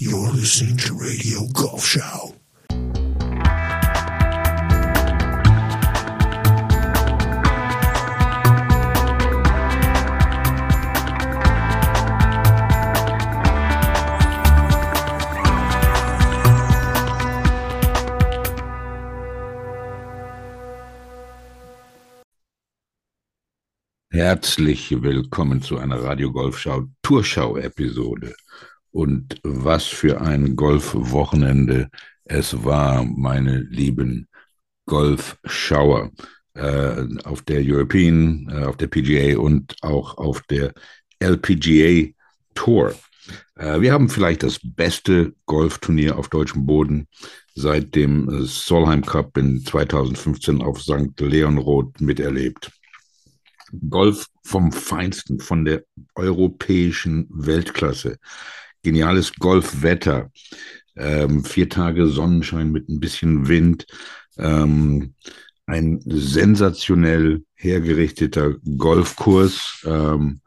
You're listening to Radio Golf Show. Herzlich willkommen zu einer Radio Golfschau Tourschau-Episode. Und was für ein Golfwochenende es war, meine lieben Golfschauer, äh, auf der European, äh, auf der PGA und auch auf der LPGA Tour. Äh, wir haben vielleicht das beste Golfturnier auf deutschem Boden seit dem Solheim Cup in 2015 auf St. Leonroth miterlebt. Golf vom Feinsten, von der europäischen Weltklasse. Geniales Golfwetter. Ähm, vier Tage Sonnenschein mit ein bisschen Wind. Ähm, ein sensationell hergerichteter Golfkurs. Ähm,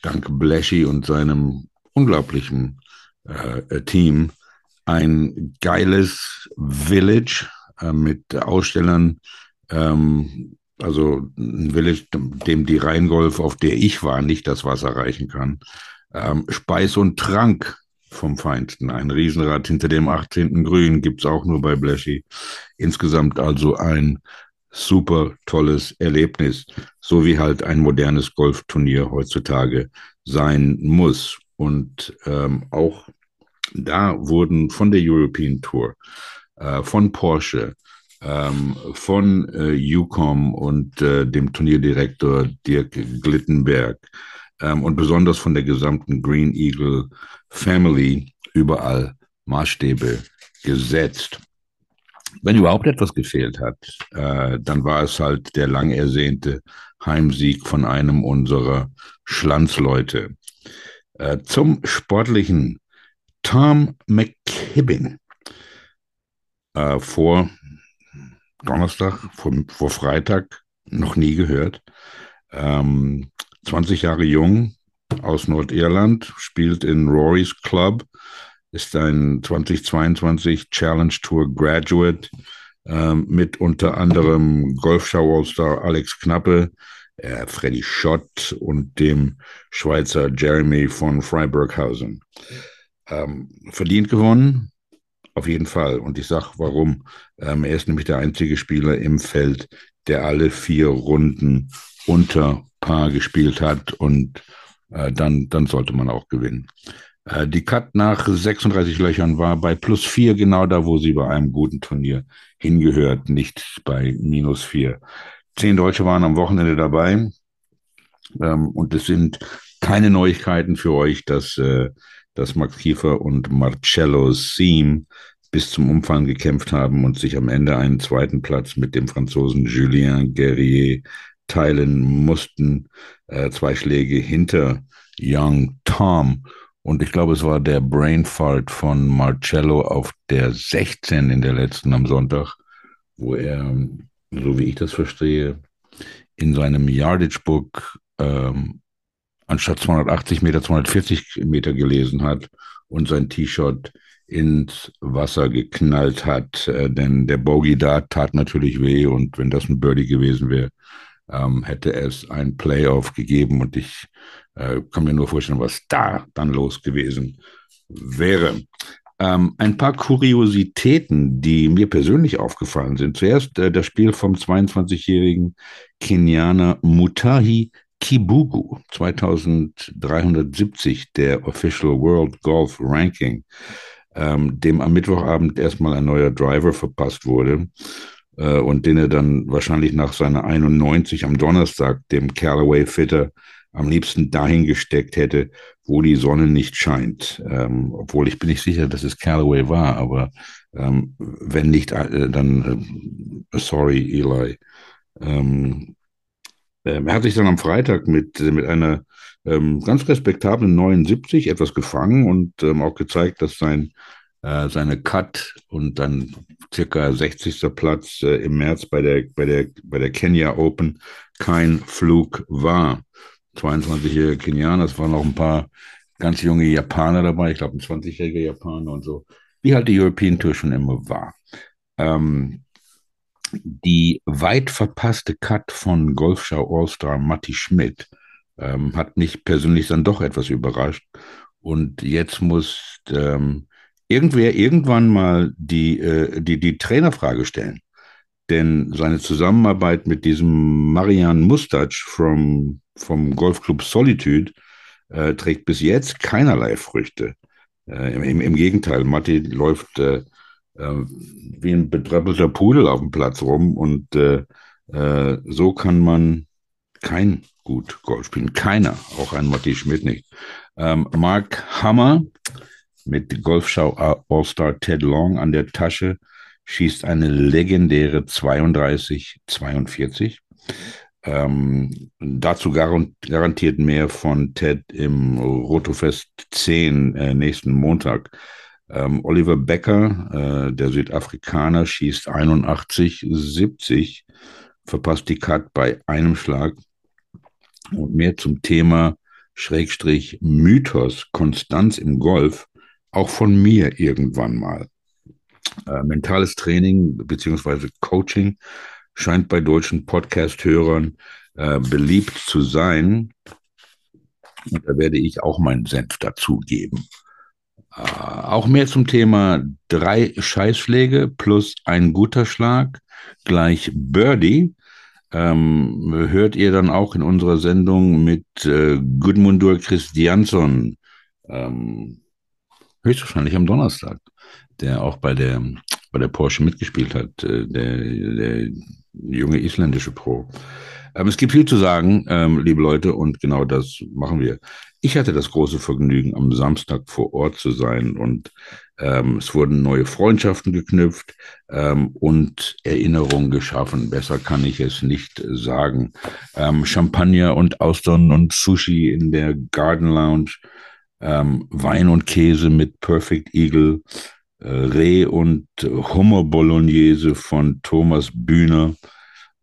dank Blashy und seinem unglaublichen äh, Team. Ein geiles Village äh, mit Ausstellern, ähm, also ein Village, dem die Rheingolf, auf der ich war, nicht das Wasser reichen kann. Ähm, Speis und Trank vom Feinsten. Ein Riesenrad hinter dem 18. Grün gibt's auch nur bei Blashy. Insgesamt also ein super tolles Erlebnis, so wie halt ein modernes Golfturnier heutzutage sein muss. Und ähm, auch da wurden von der European Tour, äh, von Porsche, ähm, von äh, UCOM und äh, dem Turnierdirektor Dirk Glittenberg ähm, und besonders von der gesamten Green Eagle Family überall Maßstäbe gesetzt. Wenn überhaupt etwas gefehlt hat, äh, dann war es halt der lang ersehnte Heimsieg von einem unserer Schlanzleute. Äh, zum sportlichen Tom McKibbin äh, vor Donnerstag, vor, vor Freitag noch nie gehört. Ähm, 20 Jahre jung, aus Nordirland, spielt in Rory's Club, ist ein 2022 Challenge Tour Graduate ähm, mit unter anderem Golfschau All-Star Alex Knappe, äh, Freddy Schott und dem Schweizer Jeremy von Freiburghausen. Ähm, verdient gewonnen, auf jeden Fall. Und ich sage, warum. Ähm, er ist nämlich der einzige Spieler im Feld, der alle vier Runden unter Paar gespielt hat und äh, dann, dann sollte man auch gewinnen. Äh, die Cut nach 36 Löchern war bei plus vier genau da, wo sie bei einem guten Turnier hingehört, nicht bei minus vier. Zehn Deutsche waren am Wochenende dabei ähm, und es sind keine Neuigkeiten für euch, dass, äh, dass Max Kiefer und Marcello Siem bis zum Umfang gekämpft haben und sich am Ende einen zweiten Platz mit dem Franzosen Julien Guerrier teilen mussten. Äh, zwei Schläge hinter Young Tom. Und ich glaube, es war der Brainfart von Marcello auf der 16 in der letzten am Sonntag, wo er, so wie ich das verstehe, in seinem Yardage Book ähm, anstatt 280 Meter 240 Meter gelesen hat und sein T-Shirt ins Wasser geknallt hat. Äh, denn der Bogey da tat natürlich weh und wenn das ein Birdie gewesen wäre, ähm, hätte es ein Playoff gegeben und ich äh, kann mir nur vorstellen, was da dann los gewesen wäre. Ähm, ein paar Kuriositäten, die mir persönlich aufgefallen sind. Zuerst äh, das Spiel vom 22-jährigen Kenianer Mutahi Kibugu, 2370 der Official World Golf Ranking, ähm, dem am Mittwochabend erstmal ein neuer Driver verpasst wurde äh, und den er dann wahrscheinlich nach seiner 91 am Donnerstag dem Callaway Fitter am liebsten dahin gesteckt hätte, wo die Sonne nicht scheint. Ähm, obwohl ich bin nicht sicher, dass es Callaway war, aber ähm, wenn nicht, äh, dann äh, sorry, Eli. Ähm, äh, er hat sich dann am Freitag mit, mit einer ähm, ganz respektablen 79 etwas gefangen und ähm, auch gezeigt, dass sein äh, seine Cut und dann circa 60. Platz äh, im März bei der, bei, der, bei der Kenya Open kein Flug war. 22-jährige Kenianer, es waren noch ein paar ganz junge Japaner dabei, ich glaube ein 20-jähriger Japaner und so, wie halt die European Tour schon immer war. Ähm, die weit verpasste Cut von Golfschau All-Star Matti Schmidt ähm, hat mich persönlich dann doch etwas überrascht. Und jetzt muss ähm, irgendwer irgendwann mal die, äh, die, die Trainerfrage stellen. Denn seine Zusammenarbeit mit diesem Marian Mustac vom, vom Golfclub Solitude äh, trägt bis jetzt keinerlei Früchte. Äh, im, Im Gegenteil, Matti läuft äh, äh, wie ein betröppelter Pudel auf dem Platz rum und äh, so kann man kein gut Golf spielen. Keiner, auch ein Matti Schmidt nicht. Ähm, Mark Hammer mit Golfschau All-Star Ted Long an der Tasche schießt eine legendäre 32-42. Ähm, dazu garantiert mehr von Ted im Rotofest 10 äh, nächsten Montag. Ähm, Oliver Becker, äh, der Südafrikaner, schießt 81-70, verpasst die Cut bei einem Schlag. Und mehr zum Thema Schrägstrich Mythos, Konstanz im Golf, auch von mir irgendwann mal. Äh, mentales Training beziehungsweise Coaching scheint bei deutschen Podcast-Hörern äh, beliebt zu sein. Und da werde ich auch meinen Senf dazugeben. Äh, auch mehr zum Thema drei Scheißschläge plus ein guter Schlag gleich Birdie. Ähm, hört ihr dann auch in unserer Sendung mit äh, Gudmundur Christiansson, ähm, höchstwahrscheinlich am Donnerstag, der auch bei der, bei der Porsche mitgespielt hat, äh, der, der junge isländische Pro. Ähm, es gibt viel zu sagen, ähm, liebe Leute, und genau das machen wir. Ich hatte das große Vergnügen, am Samstag vor Ort zu sein und ähm, es wurden neue Freundschaften geknüpft ähm, und Erinnerungen geschaffen. Besser kann ich es nicht sagen. Ähm, Champagner und Austern und Sushi in der Garden Lounge, ähm, Wein und Käse mit Perfect Eagle, äh, Reh und Hummer Bolognese von Thomas Bühner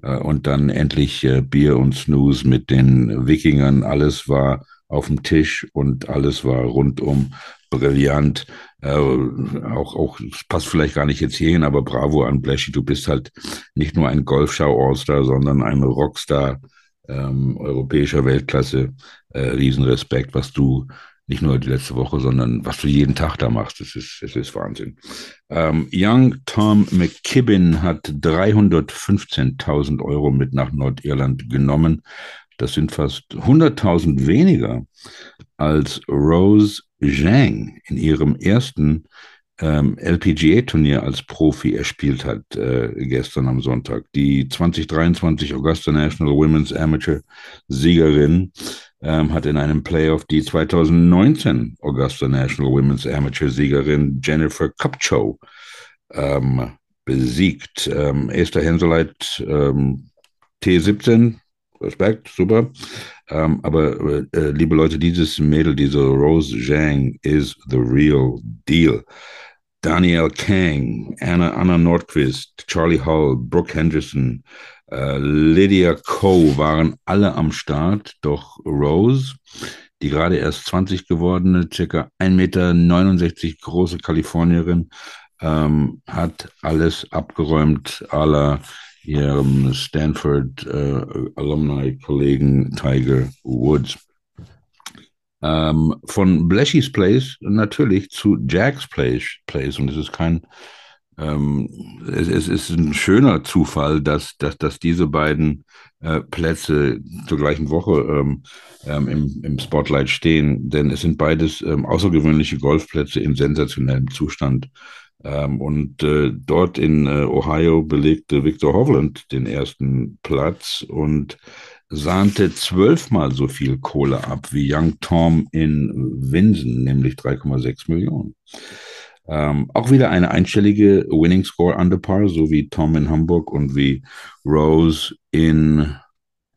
äh, und dann endlich äh, Bier und Snooze mit den Wikingern. Alles war auf dem Tisch und alles war rundum brillant. Äh, auch, auch, es passt vielleicht gar nicht jetzt hierhin, aber bravo an Blashy. Du bist halt nicht nur ein Golfschau-Allstar, sondern ein Rockstar ähm, europäischer Weltklasse. Äh, Riesenrespekt, was du nicht nur die letzte Woche, sondern was du jeden Tag da machst. Das ist, das ist Wahnsinn. Ähm, Young Tom McKibben hat 315.000 Euro mit nach Nordirland genommen. Das sind fast 100.000 weniger als Rose Zhang in ihrem ersten ähm, LPGA-Turnier als Profi erspielt hat äh, gestern am Sonntag. Die 2023 Augusta National Women's Amateur Siegerin ähm, hat in einem Playoff die 2019 Augusta National Women's Amateur Siegerin Jennifer Kupcho ähm, besiegt. Ähm, Esther Henseleit ähm, T17 Respekt, super. Ähm, aber äh, liebe Leute, dieses Mädel, diese Rose Zhang, is the real deal. Daniel Kang, Anna, Anna Nordquist, Charlie Hull, Brooke Henderson, äh, Lydia Coe waren alle am Start, doch Rose, die gerade erst 20 gewordene, circa 1,69 Meter große Kalifornierin, ähm, hat alles abgeräumt aller ihrem Stanford äh, Alumni-Kollegen Tiger Woods. Ähm, von Blashys Place natürlich zu Jack's Place, Place. und es ist kein, ähm, es, es, ist ein schöner Zufall, dass, dass, dass diese beiden äh, Plätze zur gleichen Woche ähm, ähm im, im Spotlight stehen, denn es sind beides ähm, außergewöhnliche Golfplätze in sensationellem Zustand. Ähm, und äh, dort in äh, Ohio belegte Victor Hovland den ersten Platz und sahnte zwölfmal so viel Kohle ab wie Young Tom in Winsen, nämlich 3,6 Millionen. Ähm, auch wieder eine einstellige Winning Score under par, so wie Tom in Hamburg und wie Rose in,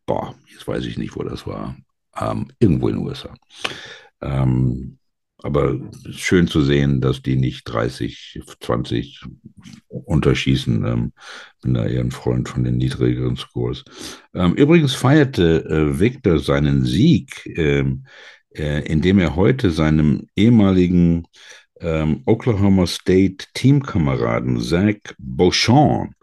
boah, jetzt weiß ich nicht, wo das war, ähm, irgendwo in den USA. Ähm, aber schön zu sehen, dass die nicht 30, 20 unterschießen. Ähm, bin da eher ein Freund von den niedrigeren Scores. Ähm, übrigens feierte äh, Victor seinen Sieg ähm, äh, indem er heute seinem ehemaligen ähm, Oklahoma State Teamkameraden Zach Beauchamp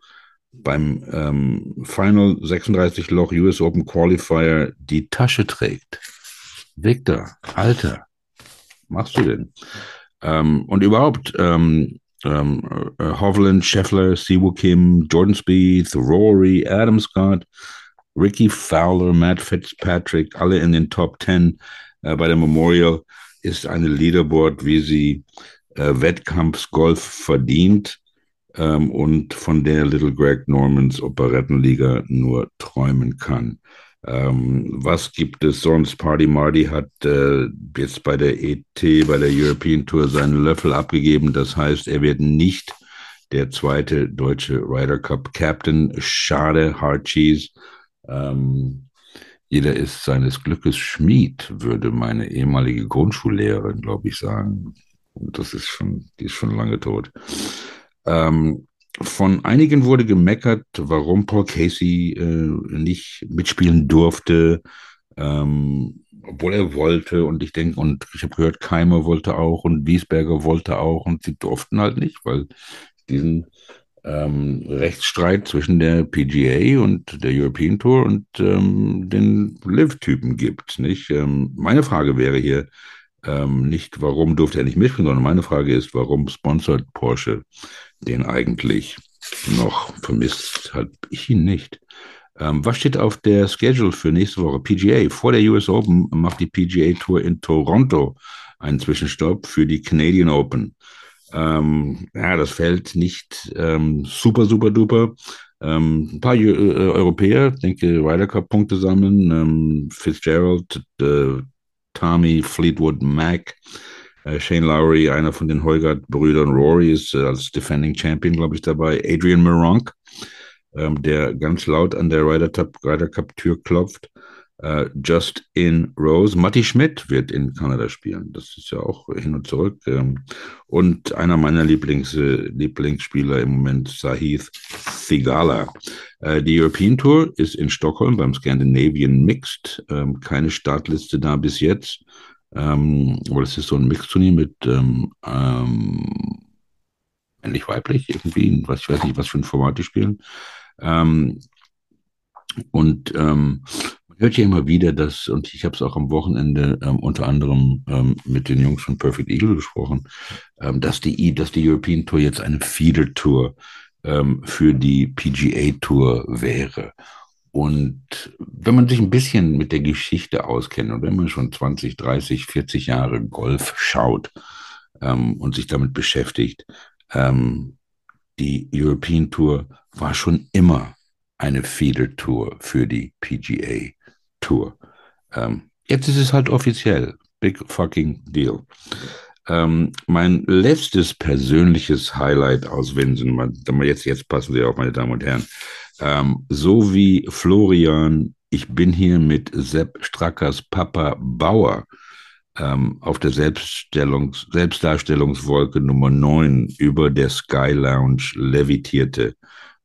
beim ähm, Final 36 Loch US Open Qualifier die Tasche trägt. Victor, Alter, machst du denn? Ähm, und überhaupt, ähm, ähm, äh, Hovland, Scheffler, Siwoo Kim, Jordan Speed, Rory, Adam Scott, Ricky Fowler, Matt Fitzpatrick, alle in den Top 10 äh, bei der Memorial ist eine Leaderboard, wie sie äh, Wettkampfsgolf verdient ähm, und von der Little Greg Normans Operettenliga nur träumen kann. Ähm, was gibt es sonst? Party Marty hat äh, jetzt bei der ET, bei der European Tour seinen Löffel abgegeben. Das heißt, er wird nicht der zweite deutsche Ryder Cup Captain. Schade, Hard Cheese. Ähm, jeder ist seines Glückes Schmied, würde meine ehemalige Grundschullehrerin, glaube ich, sagen. Und das ist schon, die ist schon lange tot. Ähm, von einigen wurde gemeckert, warum Paul Casey äh, nicht mitspielen durfte, ähm, obwohl er wollte. Und ich denke, und ich habe gehört, Keimer wollte auch und Wiesberger wollte auch und sie durften halt nicht, weil diesen ähm, Rechtsstreit zwischen der PGA und der European Tour und ähm, den Live-Typen gibt. Nicht? Ähm, meine Frage wäre hier ähm, nicht, warum durfte er nicht mitspielen, sondern meine Frage ist, warum sponsert Porsche den eigentlich noch? Vermisst habe ich ihn nicht. Ähm, was steht auf der Schedule für nächste Woche? PGA. Vor der US Open macht die PGA Tour in Toronto einen Zwischenstopp für die Canadian Open. Ähm, ja, das fällt nicht ähm, super, super duper. Ähm, ein paar äh, Europäer, denke Ryder Cup Punkte sammeln. Ähm, Fitzgerald, äh, Tommy, Fleetwood Mac, äh, Shane Lowry, einer von den Heugart-Brüdern. Rory ist äh, als Defending Champion, glaube ich, dabei. Adrian Meronk, ähm, der ganz laut an der Ryder Cup, Ryder Cup Tür klopft. Uh, Just in Rose. Matti Schmidt wird in Kanada spielen. Das ist ja auch hin und zurück. Ähm, und einer meiner Lieblings, äh, Lieblingsspieler im Moment, Sahith Thigala. Äh, die European Tour ist in Stockholm beim Scandinavian Mixed. Ähm, keine Startliste da bis jetzt. Ähm, aber das ist so ein Mixturnier mit ähm, ähm, männlich-weiblich irgendwie. Was, ich weiß nicht, was für ein Format die spielen. Ähm, und ähm, hört ja immer wieder, dass, und ich habe es auch am Wochenende ähm, unter anderem ähm, mit den Jungs von Perfect Eagle gesprochen, ähm, dass, die, dass die European Tour jetzt eine Feeder Tour ähm, für die PGA Tour wäre. Und wenn man sich ein bisschen mit der Geschichte auskennt und wenn man schon 20, 30, 40 Jahre Golf schaut ähm, und sich damit beschäftigt, ähm, die European Tour war schon immer eine Feeder Tour für die PGA Tour. Ähm, jetzt ist es halt offiziell. Big fucking deal. Ähm, mein letztes persönliches Highlight aus Winsen, jetzt, jetzt passen Sie auf, meine Damen und Herren. Ähm, so wie Florian, ich bin hier mit Sepp Strackers Papa Bauer ähm, auf der Selbststellungs Selbstdarstellungswolke Nummer 9 über der Sky Lounge levitierte,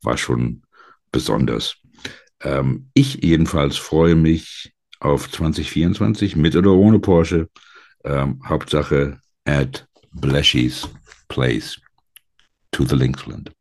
war schon besonders. Ähm, ich jedenfalls freue mich auf 2024 mit oder ohne Porsche. Ähm, Hauptsache at Bleshy's Place to the Linksland.